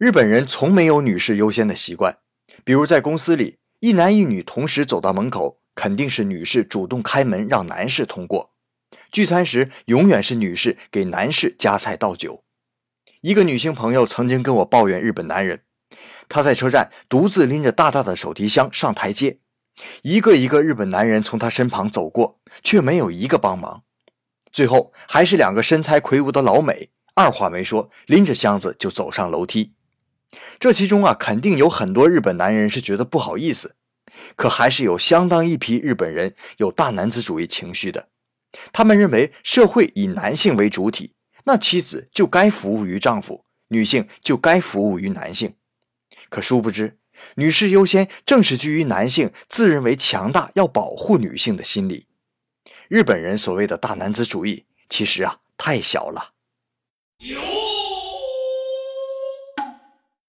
日本人从没有女士优先的习惯，比如在公司里，一男一女同时走到门口，肯定是女士主动开门让男士通过。聚餐时，永远是女士给男士夹菜倒酒。一个女性朋友曾经跟我抱怨日本男人，她在车站独自拎着大大的手提箱上台阶，一个一个日本男人从她身旁走过，却没有一个帮忙。最后还是两个身材魁梧的老美，二话没说，拎着箱子就走上楼梯。这其中啊，肯定有很多日本男人是觉得不好意思，可还是有相当一批日本人有大男子主义情绪的。他们认为社会以男性为主体。那妻子就该服务于丈夫，女性就该服务于男性。可殊不知，女士优先正是基于男性自认为强大要保护女性的心理。日本人所谓的大男子主义，其实啊太小了。